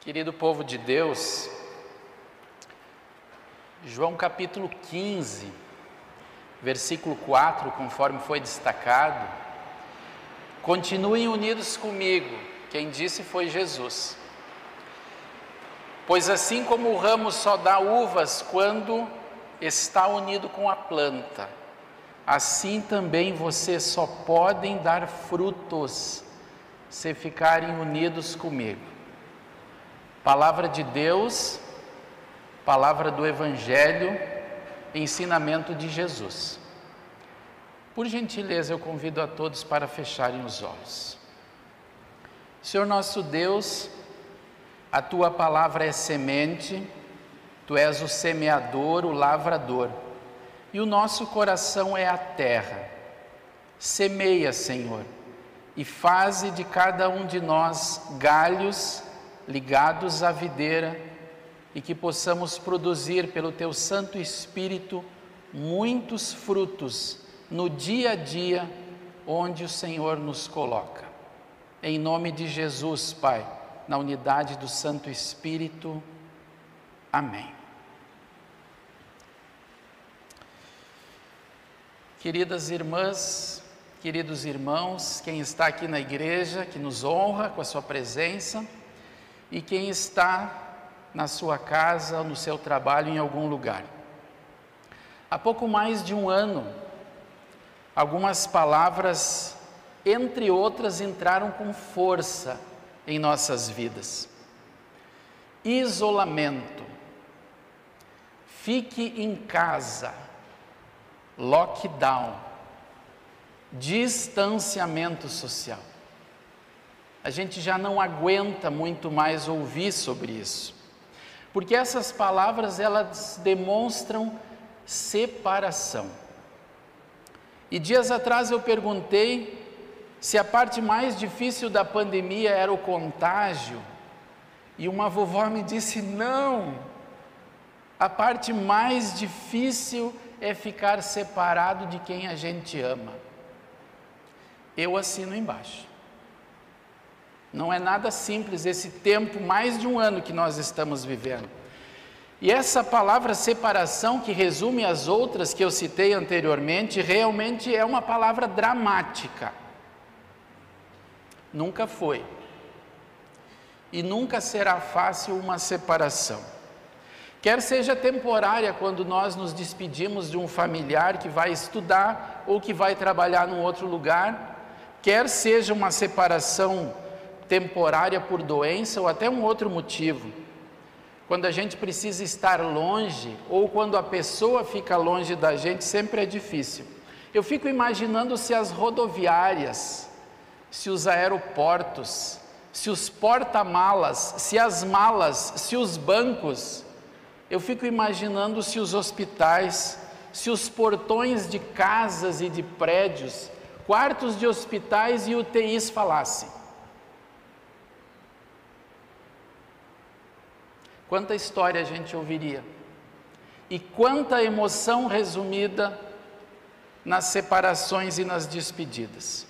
Querido povo de Deus, João capítulo 15, versículo 4, conforme foi destacado, continuem unidos comigo, quem disse foi Jesus. Pois assim como o ramo só dá uvas quando está unido com a planta, assim também vocês só podem dar frutos se ficarem unidos comigo. Palavra de Deus, palavra do Evangelho, ensinamento de Jesus. Por gentileza, eu convido a todos para fecharem os olhos. Senhor nosso Deus, a tua palavra é semente, tu és o semeador, o lavrador, e o nosso coração é a terra. Semeia, Senhor, e faze de cada um de nós galhos ligados à videira e que possamos produzir pelo Teu Santo Espírito muitos frutos no dia a dia onde o Senhor nos coloca. Em nome de Jesus, Pai, na unidade do Santo Espírito. Amém. Queridas irmãs, queridos irmãos, quem está aqui na igreja, que nos honra com a sua presença, e quem está na sua casa, no seu trabalho, em algum lugar. Há pouco mais de um ano, algumas palavras, entre outras, entraram com força em nossas vidas: isolamento, fique em casa, lockdown, distanciamento social a gente já não aguenta muito mais ouvir sobre isso. Porque essas palavras elas demonstram separação. E dias atrás eu perguntei se a parte mais difícil da pandemia era o contágio, e uma vovó me disse: "Não. A parte mais difícil é ficar separado de quem a gente ama." Eu assino embaixo. Não é nada simples esse tempo, mais de um ano que nós estamos vivendo. E essa palavra separação, que resume as outras que eu citei anteriormente, realmente é uma palavra dramática. Nunca foi. E nunca será fácil uma separação. Quer seja temporária, quando nós nos despedimos de um familiar que vai estudar ou que vai trabalhar num outro lugar, quer seja uma separação temporária por doença ou até um outro motivo. Quando a gente precisa estar longe ou quando a pessoa fica longe da gente, sempre é difícil. Eu fico imaginando se as rodoviárias, se os aeroportos, se os porta-malas, se as malas, se os bancos, eu fico imaginando se os hospitais, se os portões de casas e de prédios, quartos de hospitais e UTIs falassem. Quanta história a gente ouviria. E quanta emoção resumida nas separações e nas despedidas.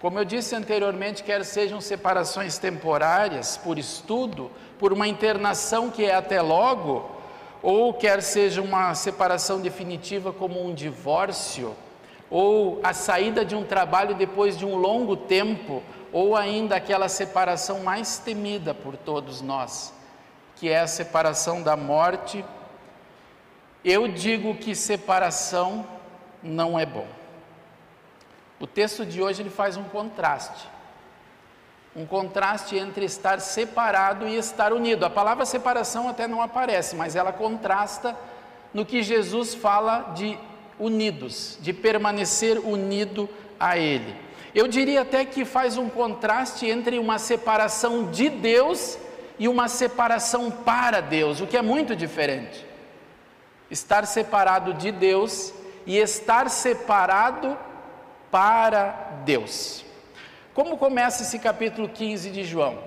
Como eu disse anteriormente, quer sejam separações temporárias, por estudo, por uma internação que é até logo, ou quer seja uma separação definitiva como um divórcio, ou a saída de um trabalho depois de um longo tempo, ou ainda aquela separação mais temida por todos nós, que é a separação da morte, eu digo que separação não é bom. O texto de hoje ele faz um contraste. Um contraste entre estar separado e estar unido. A palavra separação até não aparece, mas ela contrasta no que Jesus fala de unidos, de permanecer unido a Ele. Eu diria até que faz um contraste entre uma separação de Deus e uma separação para Deus, o que é muito diferente. Estar separado de Deus e estar separado para Deus. Como começa esse capítulo 15 de João?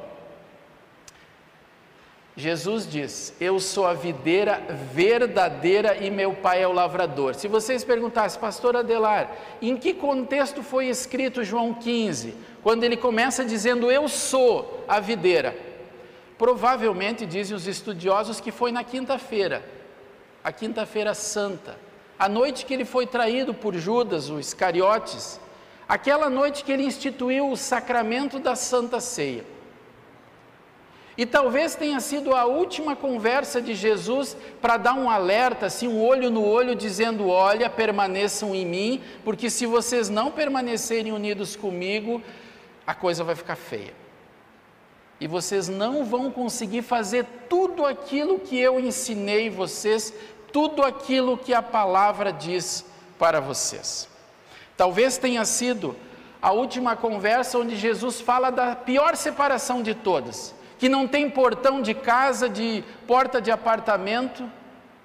Jesus diz: Eu sou a videira verdadeira e meu pai é o lavrador. Se vocês perguntassem, pastor Adelar, em que contexto foi escrito João 15? Quando ele começa dizendo: Eu sou a videira. Provavelmente, dizem os estudiosos, que foi na quinta-feira, a quinta-feira santa, a noite que ele foi traído por Judas, o Iscariotes, aquela noite que ele instituiu o sacramento da Santa Ceia. E talvez tenha sido a última conversa de Jesus para dar um alerta, assim, um olho no olho, dizendo: Olha, permaneçam em mim, porque se vocês não permanecerem unidos comigo, a coisa vai ficar feia e vocês não vão conseguir fazer tudo aquilo que eu ensinei vocês, tudo aquilo que a palavra diz para vocês. Talvez tenha sido a última conversa onde Jesus fala da pior separação de todas, que não tem portão de casa, de porta de apartamento,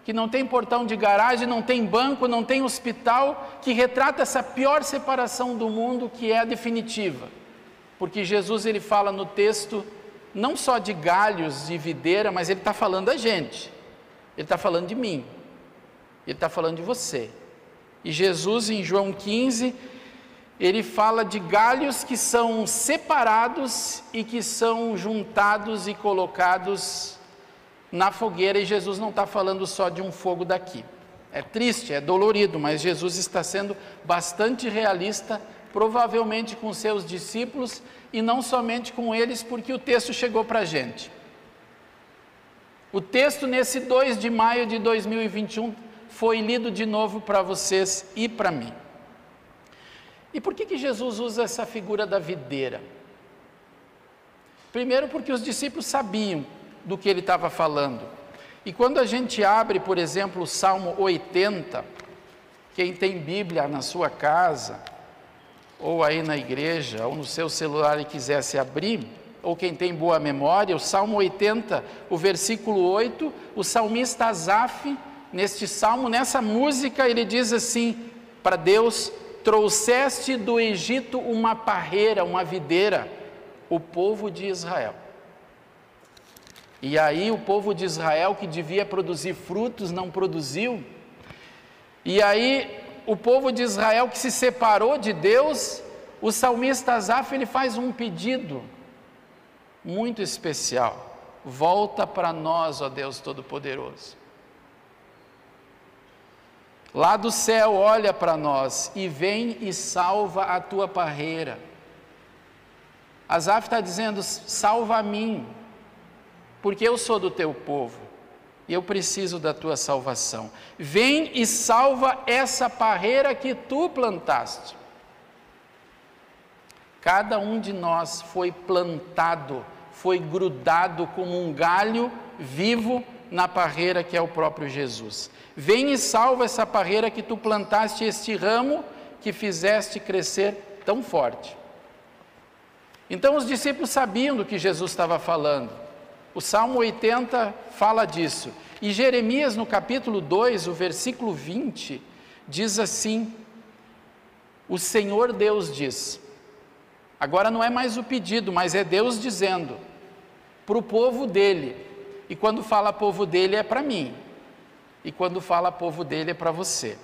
que não tem portão de garagem, não tem banco, não tem hospital, que retrata essa pior separação do mundo que é a definitiva. Porque Jesus ele fala no texto não só de galhos de videira, mas ele está falando da gente, ele está falando de mim, ele está falando de você. E Jesus, em João 15, ele fala de galhos que são separados e que são juntados e colocados na fogueira, e Jesus não está falando só de um fogo daqui. É triste, é dolorido, mas Jesus está sendo bastante realista, provavelmente com seus discípulos e não somente com eles, porque o texto chegou para a gente. O texto, nesse 2 de maio de 2021, foi lido de novo para vocês e para mim. E por que, que Jesus usa essa figura da videira? Primeiro, porque os discípulos sabiam do que ele estava falando. E quando a gente abre, por exemplo, o Salmo 80, quem tem Bíblia na sua casa, ou aí na igreja, ou no seu celular e quisesse abrir, ou quem tem boa memória, o Salmo 80, o versículo 8, o salmista Asaf, neste salmo, nessa música, ele diz assim para Deus: Trouxeste do Egito uma parreira, uma videira, o povo de Israel. E aí o povo de Israel que devia produzir frutos não produziu. E aí o povo de Israel que se separou de Deus, o salmista Asaf ele faz um pedido muito especial. Volta para nós, ó Deus Todo-Poderoso. Lá do céu olha para nós e vem e salva a tua parreira. Asaf está dizendo: salva a mim, porque eu sou do teu povo e eu preciso da tua salvação. Vem e salva essa parreira que tu plantaste. Cada um de nós foi plantado, foi grudado como um galho vivo na parreira que é o próprio Jesus. Vem e salva essa parreira que tu plantaste, este ramo que fizeste crescer tão forte. Então os discípulos sabiam do que Jesus estava falando. O Salmo 80 fala disso. E Jeremias, no capítulo 2, o versículo 20, diz assim: O Senhor Deus diz. Agora não é mais o pedido, mas é Deus dizendo para o povo dele. E quando fala povo dele é para mim. E quando fala povo dele é para você.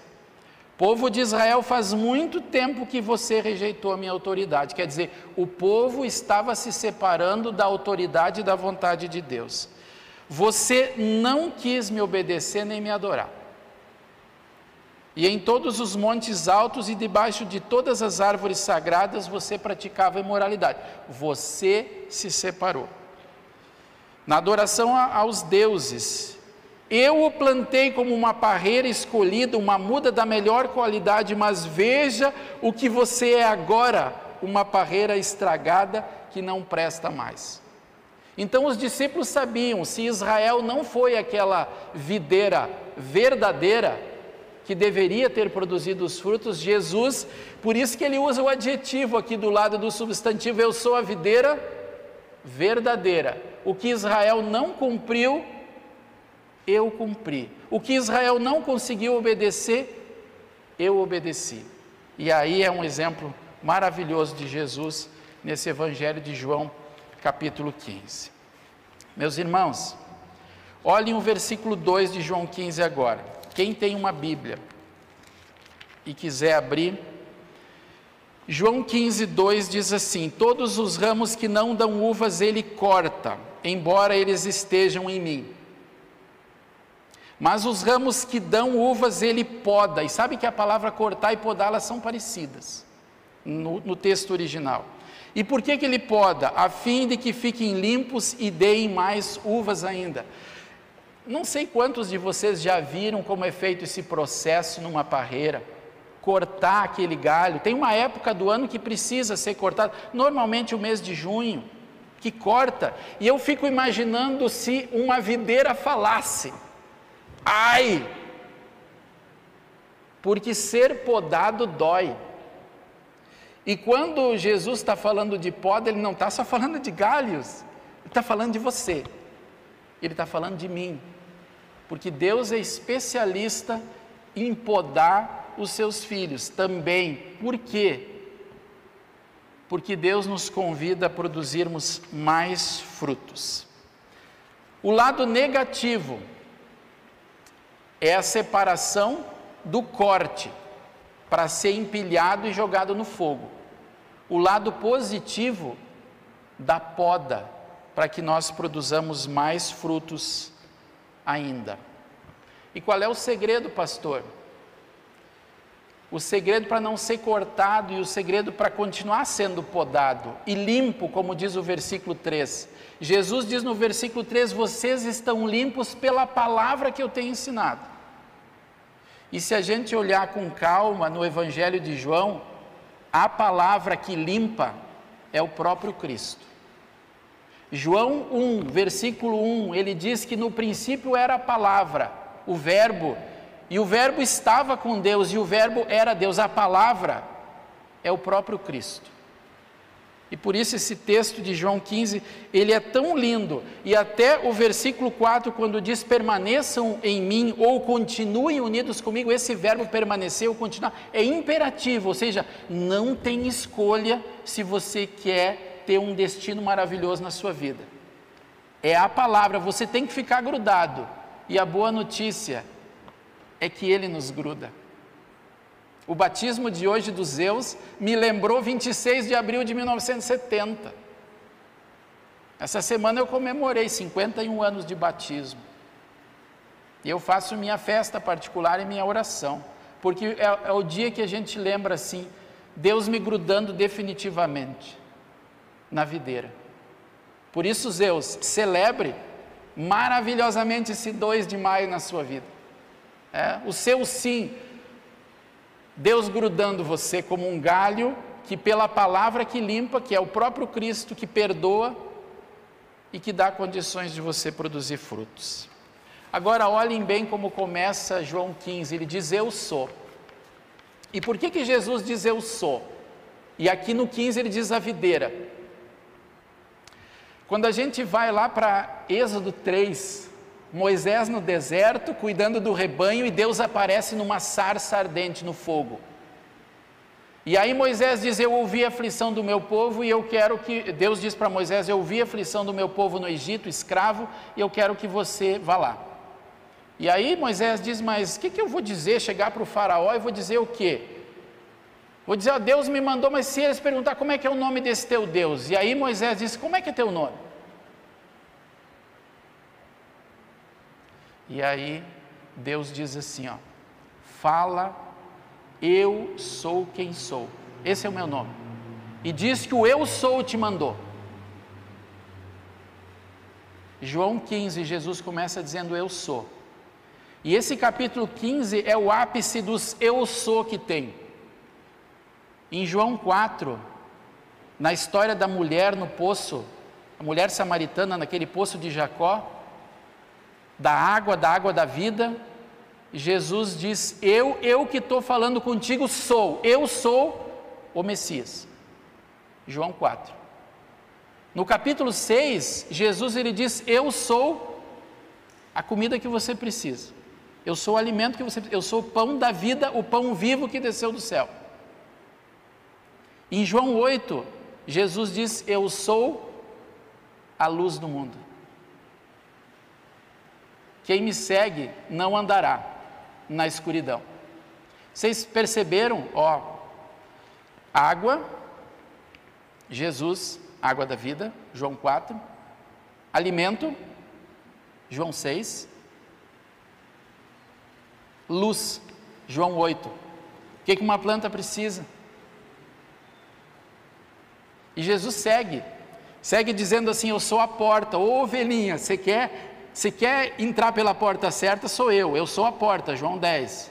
Povo de Israel, faz muito tempo que você rejeitou a minha autoridade. Quer dizer, o povo estava se separando da autoridade e da vontade de Deus. Você não quis me obedecer nem me adorar. E em todos os montes altos e debaixo de todas as árvores sagradas você praticava imoralidade. Você se separou. Na adoração aos deuses, eu o plantei como uma parreira escolhida, uma muda da melhor qualidade, mas veja o que você é agora, uma parreira estragada que não presta mais. Então os discípulos sabiam, se Israel não foi aquela videira verdadeira que deveria ter produzido os frutos, Jesus, por isso que ele usa o adjetivo aqui do lado do substantivo, eu sou a videira verdadeira. O que Israel não cumpriu, eu cumpri. O que Israel não conseguiu obedecer, eu obedeci. E aí é um exemplo maravilhoso de Jesus nesse Evangelho de João, capítulo 15. Meus irmãos, olhem o versículo 2 de João 15 agora. Quem tem uma Bíblia e quiser abrir, João 15, 2 diz assim: Todos os ramos que não dão uvas ele corta, embora eles estejam em mim. Mas os ramos que dão uvas ele poda, e sabe que a palavra cortar e podá são parecidas no, no, texto original. E por que, que ele poda? A fim de que fiquem limpos e deem mais uvas ainda. Não sei quantos de vocês já viram como é feito esse processo numa parreira cortar aquele galho. Tem uma época do ano que precisa ser cortado, normalmente o mês de junho, que corta. E eu fico imaginando se uma videira falasse: ai! Porque ser podado dói. E quando Jesus está falando de poda, ele não está só falando de galhos, ele está falando de você, ele está falando de mim, porque Deus é especialista em podar os seus filhos também. Por quê? Porque Deus nos convida a produzirmos mais frutos. O lado negativo é a separação do corte para ser empilhado e jogado no fogo. O lado positivo da poda para que nós produzamos mais frutos ainda. E qual é o segredo, pastor? o segredo para não ser cortado e o segredo para continuar sendo podado e limpo, como diz o versículo 3. Jesus diz no versículo 3: Vocês estão limpos pela palavra que eu tenho ensinado. E se a gente olhar com calma no Evangelho de João, a palavra que limpa é o próprio Cristo. João 1, versículo 1, ele diz que no princípio era a palavra, o Verbo, e o Verbo estava com Deus, e o Verbo era Deus. A palavra é o próprio Cristo. E por isso esse texto de João 15, ele é tão lindo. E até o versículo 4, quando diz permaneçam em mim ou continuem unidos comigo, esse verbo permanecer ou continuar é imperativo, ou seja, não tem escolha se você quer ter um destino maravilhoso na sua vida. É a palavra, você tem que ficar grudado. E a boa notícia é que ele nos gruda. O batismo de hoje dos Zeus me lembrou 26 de abril de 1970. Essa semana eu comemorei 51 anos de batismo. E eu faço minha festa particular e minha oração, porque é, é o dia que a gente lembra assim, Deus me grudando definitivamente na videira. Por isso, Zeus, celebre maravilhosamente esse 2 de maio na sua vida. É, o seu sim, Deus grudando você como um galho que, pela palavra que limpa, que é o próprio Cristo que perdoa e que dá condições de você produzir frutos. Agora, olhem bem como começa João 15: ele diz: Eu sou. E por que, que Jesus diz eu sou? E aqui no 15 ele diz a videira. Quando a gente vai lá para Êxodo 3, Moisés no deserto, cuidando do rebanho, e Deus aparece numa sarça ardente no fogo. E aí Moisés diz: Eu ouvi a aflição do meu povo, e eu quero que. Deus diz para Moisés: Eu ouvi a aflição do meu povo no Egito, escravo, e eu quero que você vá lá. E aí Moisés diz: Mas o que, que eu vou dizer? Chegar para o Faraó e vou dizer o quê? Vou dizer: Deus me mandou, mas se eles perguntar como é que é o nome desse teu Deus? E aí Moisés diz: Como é que é teu nome? E aí Deus diz assim, ó: Fala, eu sou quem sou. Esse é o meu nome. E diz que o eu sou te mandou. João 15, Jesus começa dizendo eu sou. E esse capítulo 15 é o ápice dos eu sou que tem. Em João 4, na história da mulher no poço, a mulher samaritana naquele poço de Jacó, da água, da água da vida, Jesus diz: Eu, eu que estou falando contigo sou, eu sou o Messias. João 4. No capítulo 6, Jesus ele diz: Eu sou a comida que você precisa. Eu sou o alimento que você eu sou o pão da vida, o pão vivo que desceu do céu. Em João 8, Jesus diz: Eu sou a luz do mundo. Quem me segue não andará na escuridão. Vocês perceberam? Ó, Água, Jesus, água da vida, João 4. Alimento, João 6. Luz, João 8. O que, uma planta precisa? E Jesus segue, segue dizendo assim: Eu sou a porta, ô ovelhinha, você quer, você quer entrar pela porta certa? Sou eu, eu sou a porta, João 10.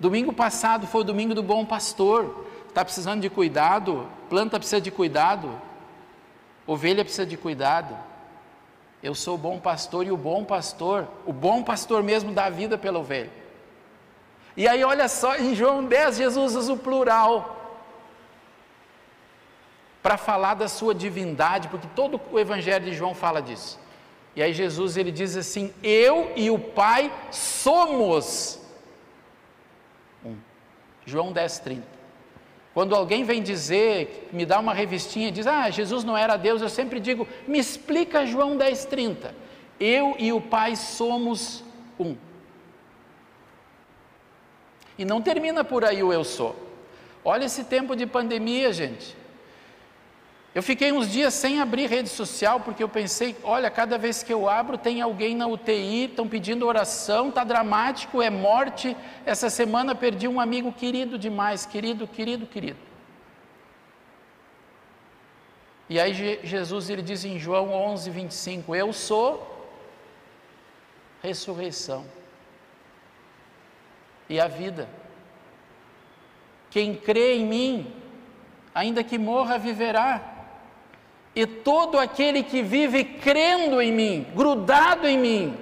Domingo passado foi o domingo do bom pastor, está precisando de cuidado, planta precisa de cuidado, ovelha precisa de cuidado. Eu sou o bom pastor e o bom pastor, o bom pastor mesmo dá vida pela ovelha. E aí, olha só, em João 10, Jesus usa o plural para falar da sua divindade, porque todo o evangelho de João fala disso. E aí Jesus ele diz assim: "Eu e o Pai somos um". João 10:30. Quando alguém vem dizer, me dá uma revistinha diz: "Ah, Jesus não era Deus", eu sempre digo: "Me explica João 10:30". Eu e o Pai somos um. E não termina por aí o eu sou. Olha esse tempo de pandemia, gente. Eu fiquei uns dias sem abrir rede social porque eu pensei, olha, cada vez que eu abro tem alguém na UTI, estão pedindo oração, está dramático, é morte. Essa semana perdi um amigo querido demais, querido, querido, querido. E aí Jesus ele diz em João 11, 25: Eu sou ressurreição e a vida. Quem crê em mim, ainda que morra, viverá e todo aquele que vive crendo em mim, grudado em mim,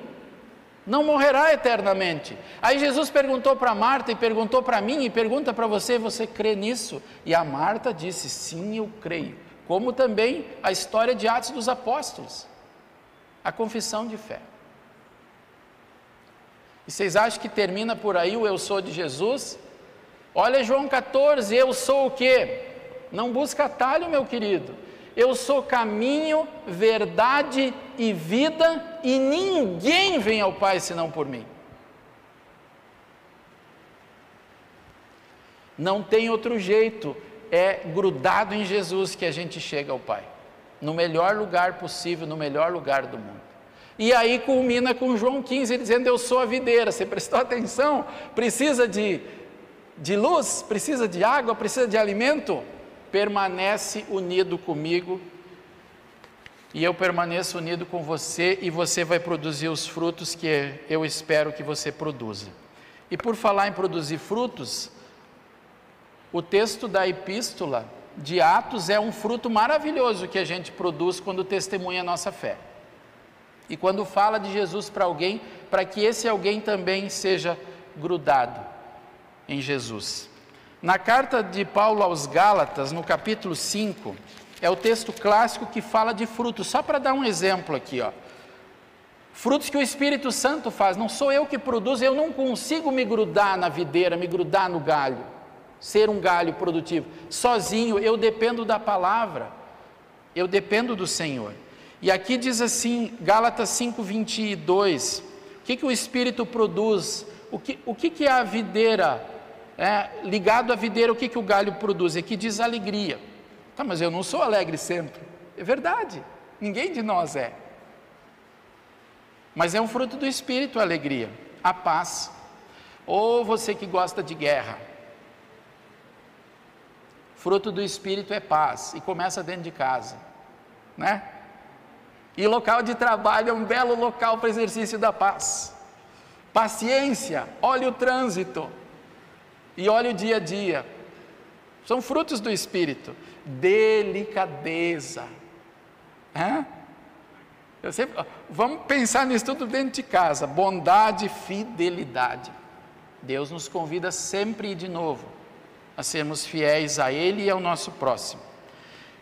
não morrerá eternamente. Aí Jesus perguntou para Marta e perguntou para mim e pergunta para você: você crê nisso? E a Marta disse: sim, eu creio. Como também a história de Atos dos Apóstolos, a confissão de fé. E vocês acham que termina por aí o eu sou de Jesus? Olha João 14, eu sou o quê? Não busca atalho, meu querido. Eu sou caminho, verdade e vida, e ninguém vem ao Pai senão por mim. Não tem outro jeito, é grudado em Jesus que a gente chega ao Pai, no melhor lugar possível, no melhor lugar do mundo. E aí culmina com João 15 dizendo: Eu sou a videira. Você prestou atenção? Precisa de, de luz, precisa de água, precisa de alimento? Permanece unido comigo e eu permaneço unido com você e você vai produzir os frutos que eu espero que você produza. E por falar em produzir frutos, o texto da epístola de Atos é um fruto maravilhoso que a gente produz quando testemunha a nossa fé. E quando fala de Jesus para alguém, para que esse alguém também seja grudado em Jesus. Na carta de Paulo aos Gálatas, no capítulo 5, é o texto clássico que fala de frutos. Só para dar um exemplo aqui, ó. Frutos que o Espírito Santo faz, não sou eu que produzo, eu não consigo me grudar na videira, me grudar no galho, ser um galho produtivo. Sozinho, eu dependo da palavra, eu dependo do Senhor. E aqui diz assim, Gálatas 5, 22, o que, que o Espírito produz? O que, o que, que é a videira é, ligado à videira, o que, que o galho produz? Aqui diz alegria. Tá, mas eu não sou alegre sempre. É verdade, ninguém de nós é. Mas é um fruto do Espírito a alegria, a paz. Ou você que gosta de guerra. Fruto do Espírito é paz e começa dentro de casa, né? E local de trabalho é um belo local para exercício da paz. Paciência, olha o trânsito e olha o dia a dia. São frutos do Espírito. Delicadeza. Hã? Sempre, vamos pensar nisso tudo dentro de casa. Bondade, fidelidade. Deus nos convida sempre e de novo a sermos fiéis a Ele e ao nosso próximo.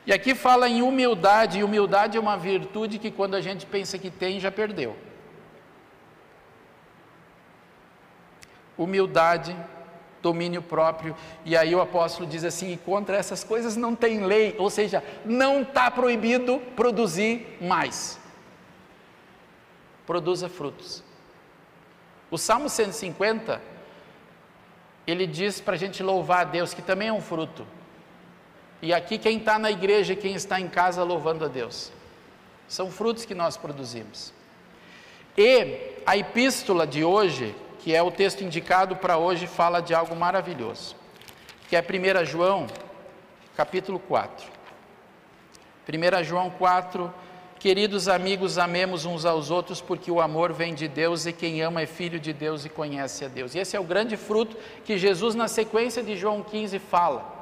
E aqui fala em humildade, e humildade é uma virtude que quando a gente pensa que tem, já perdeu. Humildade domínio próprio. E aí o apóstolo diz assim: contra essas coisas não tem lei, ou seja, não está proibido produzir mais. Produza frutos. O Salmo 150, ele diz para a gente louvar a Deus, que também é um fruto. E aqui, quem está na igreja e quem está em casa louvando a Deus, são frutos que nós produzimos. E a epístola de hoje, que é o texto indicado para hoje, fala de algo maravilhoso, que é 1 João, capítulo 4. 1 João 4, queridos amigos, amemos uns aos outros, porque o amor vem de Deus e quem ama é filho de Deus e conhece a Deus. E esse é o grande fruto que Jesus, na sequência de João 15, fala: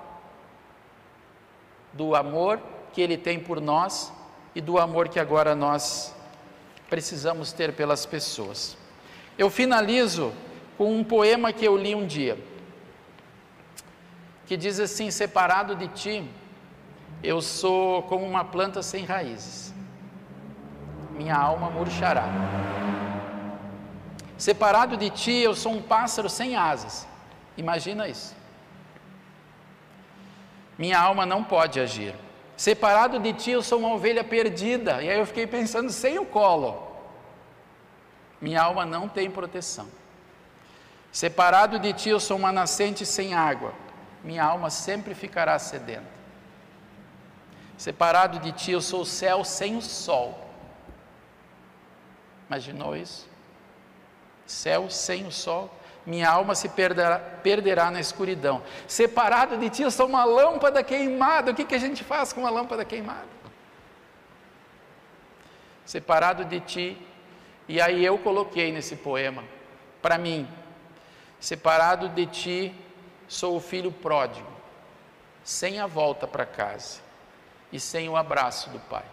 do amor que ele tem por nós e do amor que agora nós precisamos ter pelas pessoas. Eu finalizo com um poema que eu li um dia, que diz assim: Separado de ti, eu sou como uma planta sem raízes, minha alma murchará. Separado de ti, eu sou um pássaro sem asas, imagina isso. Minha alma não pode agir. Separado de ti, eu sou uma ovelha perdida. E aí eu fiquei pensando, sem o colo. Minha alma não tem proteção. Separado de ti, eu sou uma nascente sem água. Minha alma sempre ficará sedenta. Separado de ti, eu sou o céu sem o sol. Imaginou isso? Céu sem o sol minha alma se perderá, perderá, na escuridão. Separado de ti, eu sou uma lâmpada queimada. O que, que a gente faz com uma lâmpada queimada? Separado de ti, e aí eu coloquei nesse poema, para mim, separado de ti, sou o filho pródigo, sem a volta para casa e sem o abraço do pai.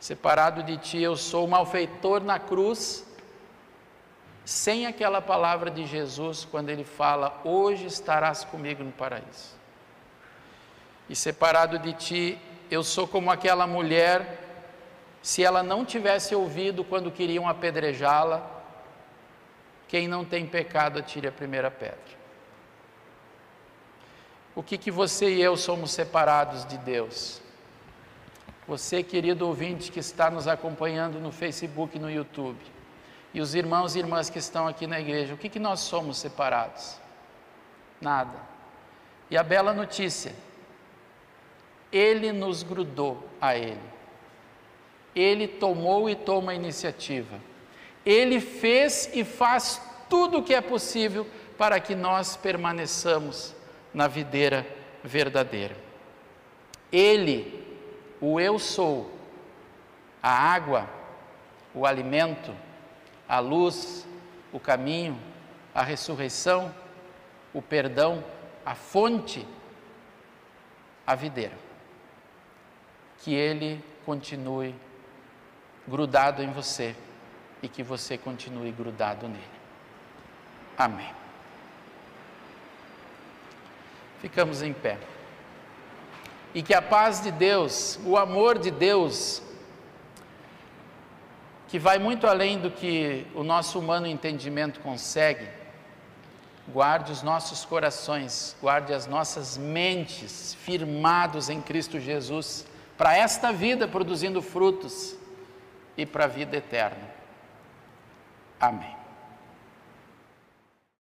Separado de ti, eu sou o malfeitor na cruz sem aquela palavra de Jesus quando ele fala: Hoje estarás comigo no paraíso. E separado de ti, eu sou como aquela mulher, se ela não tivesse ouvido quando queriam apedrejá-la, quem não tem pecado atire a primeira pedra. O que, que você e eu somos separados de Deus? Você, querido ouvinte que está nos acompanhando no Facebook e no YouTube, e os irmãos e irmãs que estão aqui na igreja, o que, que nós somos separados? Nada. E a bela notícia, Ele nos grudou a Ele. Ele tomou e toma a iniciativa. Ele fez e faz tudo o que é possível para que nós permaneçamos na videira verdadeira. Ele, o eu sou, a água, o alimento, a luz, o caminho, a ressurreição, o perdão, a fonte, a videira. Que Ele continue grudado em você e que você continue grudado nele. Amém. Ficamos em pé. E que a paz de Deus, o amor de Deus, que vai muito além do que o nosso humano entendimento consegue. Guarde os nossos corações, guarde as nossas mentes firmados em Cristo Jesus, para esta vida produzindo frutos e para a vida eterna. Amém.